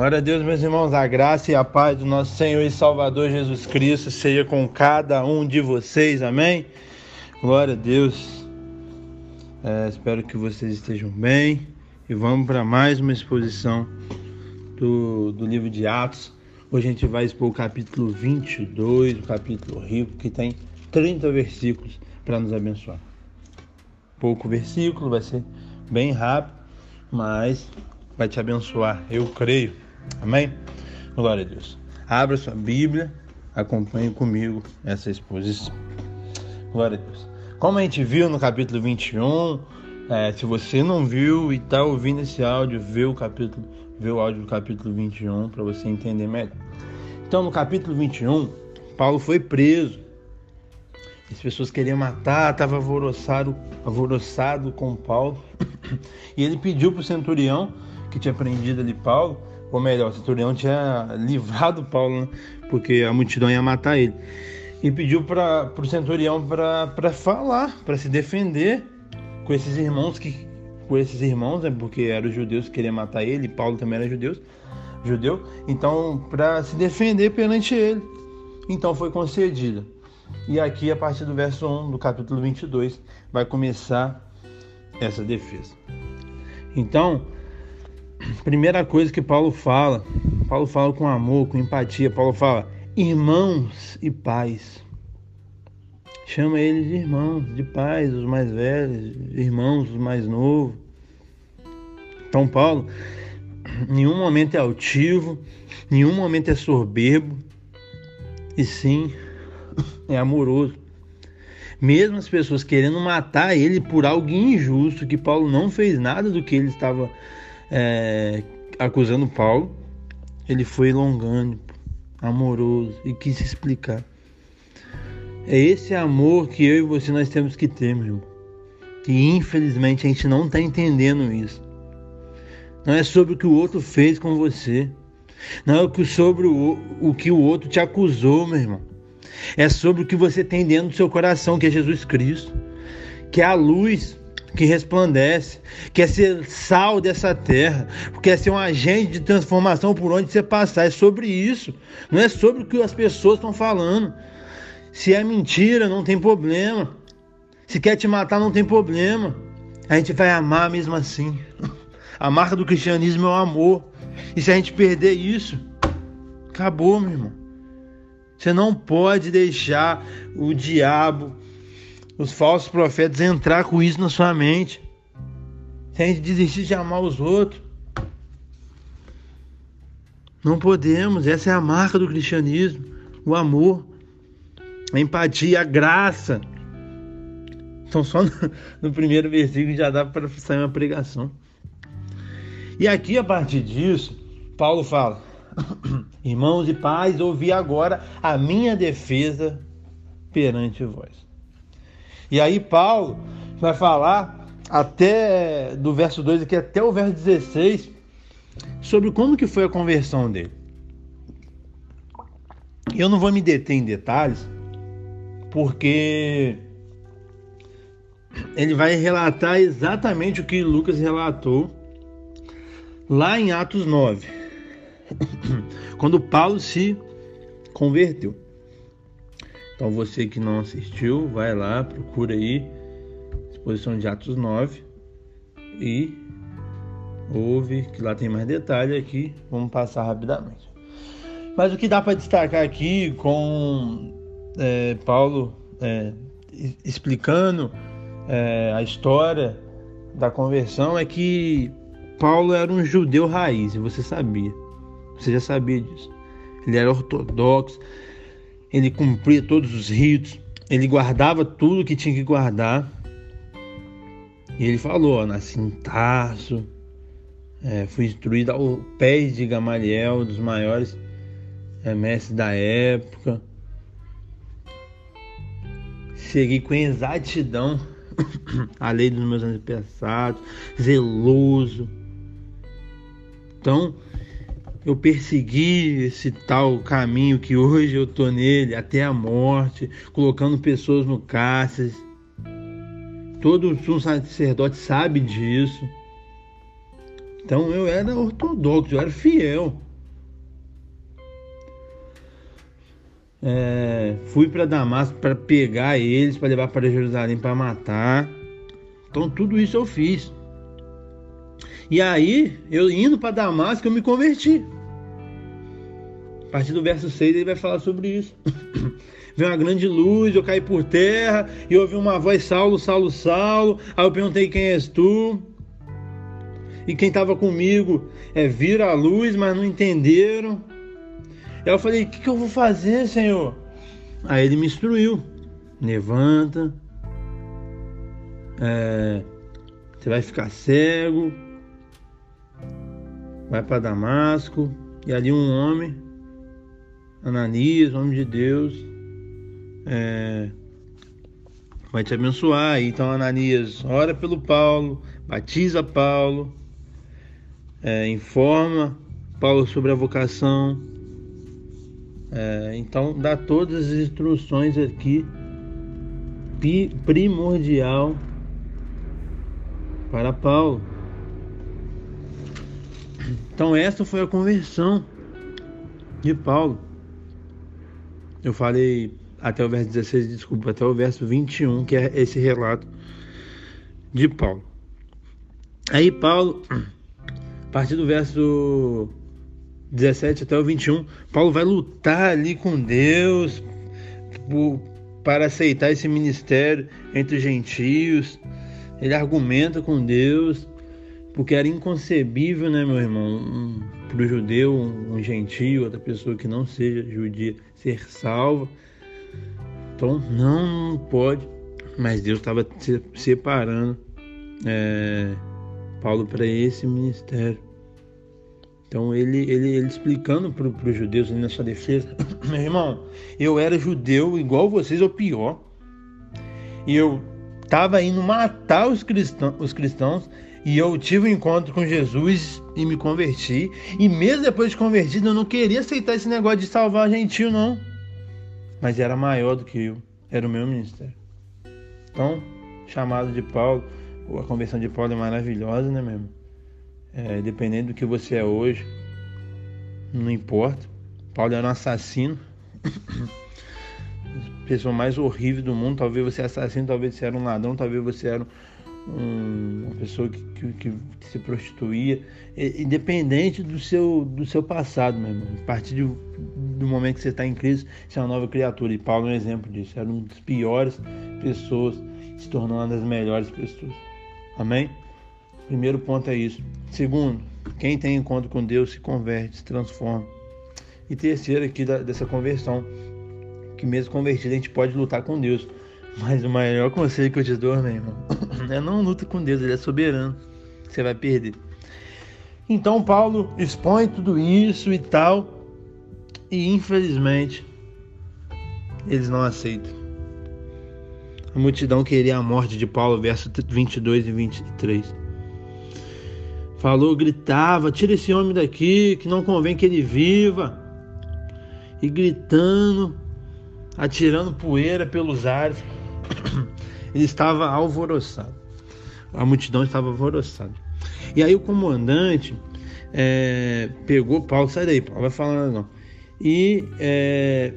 Glória a Deus, meus irmãos, a graça e a paz do nosso Senhor e Salvador Jesus Cristo seja com cada um de vocês, amém? Glória a Deus. É, espero que vocês estejam bem e vamos para mais uma exposição do, do livro de Atos. Hoje a gente vai expor o capítulo 22, o capítulo rico, que tem 30 versículos para nos abençoar. Pouco versículo, vai ser bem rápido, mas vai te abençoar, eu creio. Amém? Glória a Deus. Abra sua Bíblia, acompanhe comigo essa exposição. Glória a Deus. Como a gente viu no capítulo 21, é, se você não viu e está ouvindo esse áudio, vê o capítulo, vê o áudio do capítulo 21 para você entender melhor. Então, no capítulo 21, Paulo foi preso. As pessoas queriam matar, estava alvoroçado, alvoroçado com Paulo. E ele pediu para o centurião que tinha prendido ali Paulo, ou melhor, centurião tinha livrado Paulo, né? porque a multidão ia matar ele. E pediu para o centurião para falar, para se defender com esses irmãos que com esses irmãos, né, porque eram os judeus que queriam matar ele, Paulo também era judeu, judeu, então para se defender perante ele. Então foi concedida. E aqui a partir do verso 1 do capítulo 22 vai começar essa defesa. Então, primeira coisa que Paulo fala, Paulo fala com amor, com empatia. Paulo fala, irmãos e pais. Chama eles de irmãos, de pais, os mais velhos, irmãos, os mais novos. Então, Paulo, nenhum momento é altivo, nenhum momento é soberbo, e sim é amoroso. Mesmo as pessoas querendo matar ele por algo injusto, que Paulo não fez nada do que ele estava é, acusando Paulo, ele foi longânimo, amoroso e quis explicar. É esse amor que eu e você nós temos que ter, meu irmão. E infelizmente a gente não está entendendo isso. Não é sobre o que o outro fez com você. Não é sobre o, o que o outro te acusou, meu irmão. É sobre o que você tem dentro do seu coração, que é Jesus Cristo, que é a luz que resplandece, quer ser sal dessa terra, quer ser um agente de transformação por onde você passar. É sobre isso, não é sobre o que as pessoas estão falando. Se é mentira, não tem problema. Se quer te matar, não tem problema. A gente vai amar mesmo assim. A marca do cristianismo é o amor. E se a gente perder isso, acabou, meu irmão. Você não pode deixar o diabo os falsos profetas entrar com isso na sua mente. Se a gente desistir de amar os outros, não podemos. Essa é a marca do cristianismo: o amor, a empatia, a graça. Então, só no, no primeiro versículo já dá para sair uma pregação. E aqui, a partir disso, Paulo fala: Irmãos e pais, ouvi agora a minha defesa perante vós. E aí Paulo vai falar até do verso 2 aqui até o verso 16 sobre como que foi a conversão dele. Eu não vou me deter em detalhes, porque ele vai relatar exatamente o que Lucas relatou lá em Atos 9, quando Paulo se converteu. Então você que não assistiu, vai lá, procura aí exposição de Atos 9 e ouve que lá tem mais detalhe aqui, vamos passar rapidamente. Mas o que dá para destacar aqui com é, Paulo é, explicando é, a história da conversão é que Paulo era um judeu raiz, você sabia, você já sabia disso. Ele era ortodoxo, ele cumpria todos os ritos, ele guardava tudo que tinha que guardar. E ele falou: ó, nasci em Tarso, é, fui instruído ao pés de Gamaliel, dos maiores é, mestres da época. Segui com exatidão a lei dos meus antepassados, zeloso. Então, eu persegui esse tal caminho que hoje eu tô nele até a morte, colocando pessoas no cárcere. Todo um sacerdote sabe disso. Então eu era ortodoxo, eu era fiel. É, fui para Damasco para pegar eles, para levar para Jerusalém para matar. Então tudo isso eu fiz. E aí, eu indo para Damasco, eu me converti. A partir do verso 6 ele vai falar sobre isso. Veio uma grande luz, eu caí por terra e ouvi uma voz: Saulo, Saulo, Saulo. Aí eu perguntei: Quem és tu? E quem estava comigo é vir a luz, mas não entenderam. Aí eu falei: O que, que eu vou fazer, Senhor? Aí ele me instruiu: Levanta, é, você vai ficar cego, vai para Damasco. E ali um homem, Ananias, homem de Deus, é, vai te abençoar. Então Ananias ora pelo Paulo, batiza Paulo, é, informa Paulo sobre a vocação. É, então dá todas as instruções aqui primordial para Paulo. Então essa foi a conversão de Paulo. Eu falei até o verso 16, desculpa, até o verso 21, que é esse relato de Paulo. Aí Paulo, a partir do verso 17 até o 21, Paulo vai lutar ali com Deus para aceitar esse ministério entre os gentios. Ele argumenta com Deus, porque era inconcebível, né, meu irmão, um, para o judeu, um, um gentio, outra pessoa que não seja judia, ser salva. Então não pode, mas Deus estava separando é, Paulo para esse ministério. Então ele, ele, ele explicando para os judeus na sua defesa, meu irmão, eu era judeu igual vocês ou pior, e eu estava indo matar os cristãos, os cristãos e eu tive um encontro com Jesus e me converti. E mesmo depois de convertido, eu não queria aceitar esse negócio de salvar gentil, não mas era maior do que eu, era o meu ministério. Então, chamado de Paulo, a conversão de Paulo é maravilhosa, né, mesmo? É, dependendo do que você é hoje, não importa. Paulo era um assassino, pessoa mais horrível do mundo. Talvez você é assassino, talvez você era um ladrão, talvez você era um, uma pessoa que, que, que, se prostituía, independente do seu, do seu passado, meu irmão. A partir de, do momento que você está em crise, você é uma nova criatura. E Paulo é um exemplo disso. Era uma das piores pessoas, se tornou uma das melhores pessoas. Amém? Primeiro ponto é isso. Segundo, quem tem encontro com Deus se converte, se transforma. E terceiro aqui da, dessa conversão, que mesmo convertido a gente pode lutar com Deus. Mas o maior conselho que eu te dou, meu irmão, é não luta com Deus, ele é soberano. Você vai perder. Então Paulo expõe tudo isso e tal, e infelizmente eles não aceitam. A multidão queria a morte de Paulo, verso 22 e 23. Falou, gritava: tira esse homem daqui, que não convém que ele viva. E gritando, atirando poeira pelos ares. Ele estava alvoroçado. A multidão estava alvoroçada. E aí o comandante é, pegou Paulo, sai daí, Paulo, vai falando não. E é,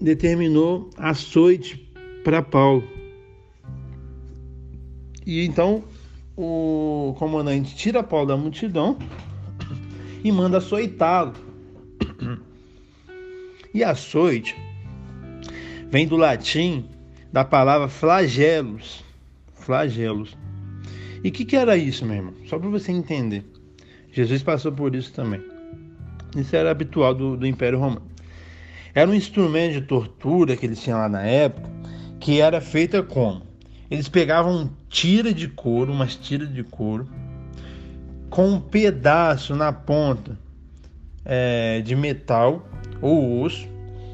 determinou açoite para Paulo. E então o comandante tira Paulo da multidão e manda açoitá-lo. E açoite vem do latim da palavra flagelos. Flagelos. E o que, que era isso, meu irmão? Só para você entender. Jesus passou por isso também. Isso era habitual do, do Império Romano. Era um instrumento de tortura que eles tinham lá na época, que era feita como? Eles pegavam tira de couro, umas tiras de couro, com um pedaço na ponta é, de metal ou osso,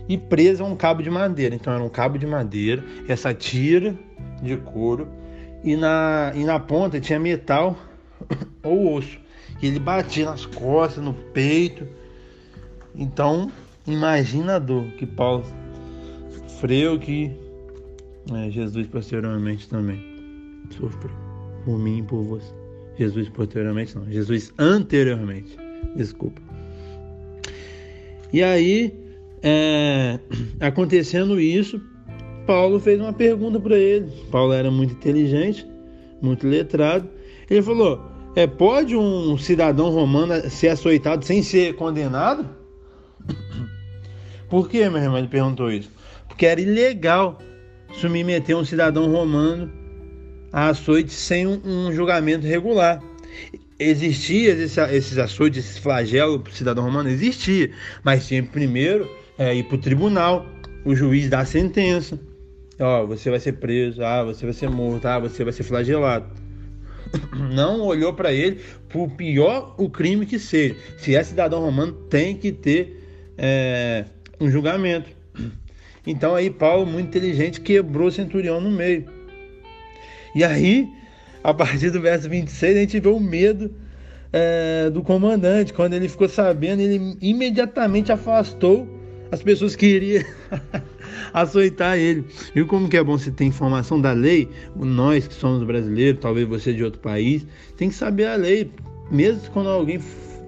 e presa a um cabo de madeira. Então era um cabo de madeira, essa tira de couro e na, e na ponta tinha metal ou osso. E ele batia nas costas, no peito. Então imagina a dor que Paulo sofreu, que é, Jesus posteriormente também sofreu por mim e por você. Jesus posteriormente não, Jesus anteriormente, desculpa. E aí é, acontecendo isso, Paulo fez uma pergunta para ele. Paulo era muito inteligente, muito letrado. Ele falou: é, pode um cidadão romano ser açoitado sem ser condenado? Por que, meu irmão? Ele perguntou isso. Porque era ilegal submeter um cidadão romano a açoite sem um, um julgamento regular. Existia esse, esses açoites, esses flagelos para o cidadão romano? Existia, mas tinha primeiro é, ir para o tribunal, o juiz dá a sentença. Ó, você vai ser preso, ah, você vai ser morto, ah, você vai ser flagelado. Não olhou para ele por pior o crime que seja. Se é cidadão romano, tem que ter é, um julgamento. Então aí Paulo, muito inteligente, quebrou o centurião no meio. E aí, a partir do verso 26, a gente vê o medo é, do comandante. Quando ele ficou sabendo, ele imediatamente afastou as pessoas que iriam açoitar ele. Viu como que é bom você ter informação da lei? Nós que somos brasileiros, talvez você de outro país, tem que saber a lei. Mesmo quando alguém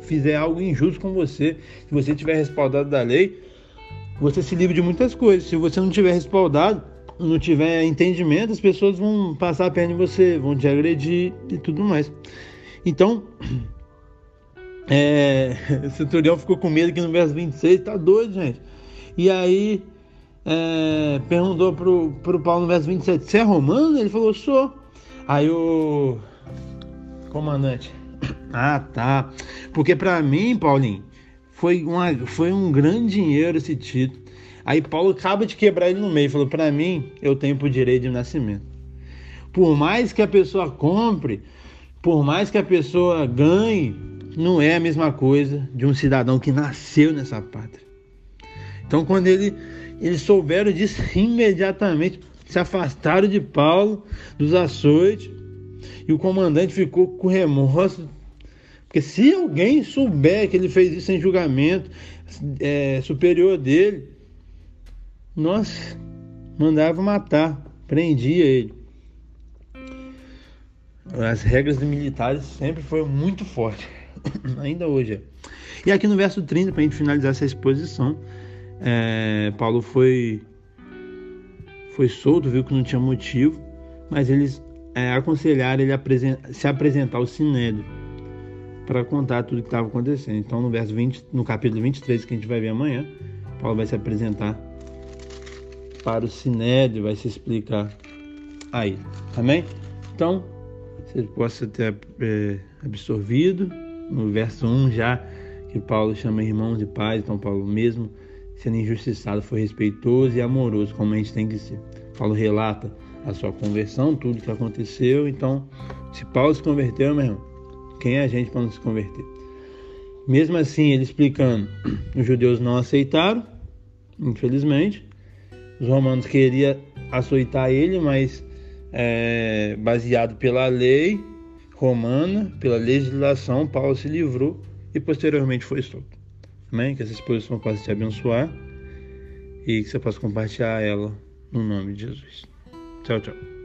fizer algo injusto com você, se você tiver respaldado da lei, você se livra de muitas coisas. Se você não tiver respaldado, não tiver entendimento, as pessoas vão passar a perna em você, vão te agredir e tudo mais. Então, é, o centurião ficou com medo que no verso 26, tá doido, gente. E aí é, perguntou pro, pro Paulo no verso 27, você é romano? Ele falou, sou. Aí o comandante, ah tá, porque para mim, Paulinho, foi, uma, foi um grande dinheiro esse título. Aí Paulo acaba de quebrar ele no meio, falou: para mim, eu tenho por direito de nascimento. Por mais que a pessoa compre, por mais que a pessoa ganhe, não é a mesma coisa de um cidadão que nasceu nessa pátria. Então, quando ele, eles souberam disso, imediatamente se afastaram de Paulo, dos açoites, e o comandante ficou com remorso, porque se alguém souber que ele fez isso em julgamento é, superior dele, nós mandava matar, prendia ele. As regras militares sempre foram muito fortes, ainda hoje é. E aqui no verso 30, para a gente finalizar essa exposição, é, Paulo foi, foi solto, viu que não tinha motivo, mas eles é, aconselharam ele a se apresentar ao Sinédrio para contar tudo o que estava acontecendo. Então, no verso 20, no capítulo 23, que a gente vai ver amanhã, Paulo vai se apresentar para o Sinédrio, vai se explicar aí. Amém? Então, você possa ter é, absorvido no verso 1 já que Paulo chama irmãos de paz, então Paulo mesmo sendo injustiçado foi respeitoso e amoroso como a gente tem que ser. Paulo relata a sua conversão, tudo que aconteceu, então se Paulo se converteu, meu irmão, quem é a gente para não se converter? Mesmo assim, ele explicando, os judeus não aceitaram, infelizmente, os romanos queriam açoitar ele, mas é, baseado pela lei romana, pela legislação, Paulo se livrou e posteriormente foi solto. Amém? Que essa exposição possa te abençoar e que você possa compartilhar ela no nome de Jesus. Tchau, tchau.